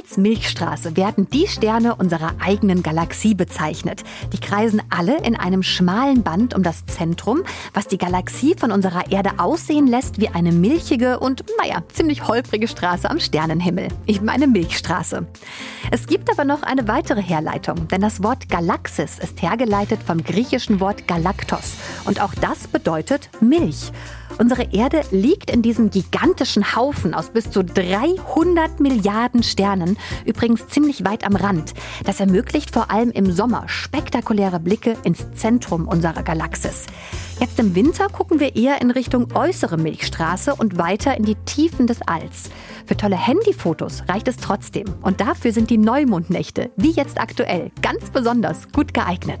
Als Milchstraße werden die Sterne unserer eigenen Galaxie bezeichnet. Die kreisen alle in einem schmalen Band um das Zentrum, was die Galaxie von unserer Erde aussehen lässt wie eine milchige und, naja, ziemlich holprige Straße am Sternenhimmel. Ich meine Milchstraße. Es gibt aber noch eine weitere Herleitung, denn das Wort Galaxis ist hergeleitet vom griechischen Wort Galaktos. Und auch das bedeutet Milch. Unsere Erde liegt in diesem gigantischen Haufen aus bis zu 300 Milliarden Sternen, übrigens ziemlich weit am Rand. Das ermöglicht vor allem im Sommer spektakuläre Blicke ins Zentrum unserer Galaxis. Jetzt im Winter gucken wir eher in Richtung äußere Milchstraße und weiter in die Tiefen des Alls. Für tolle Handyfotos reicht es trotzdem. Und dafür sind die Neumondnächte, wie jetzt aktuell, ganz besonders gut geeignet.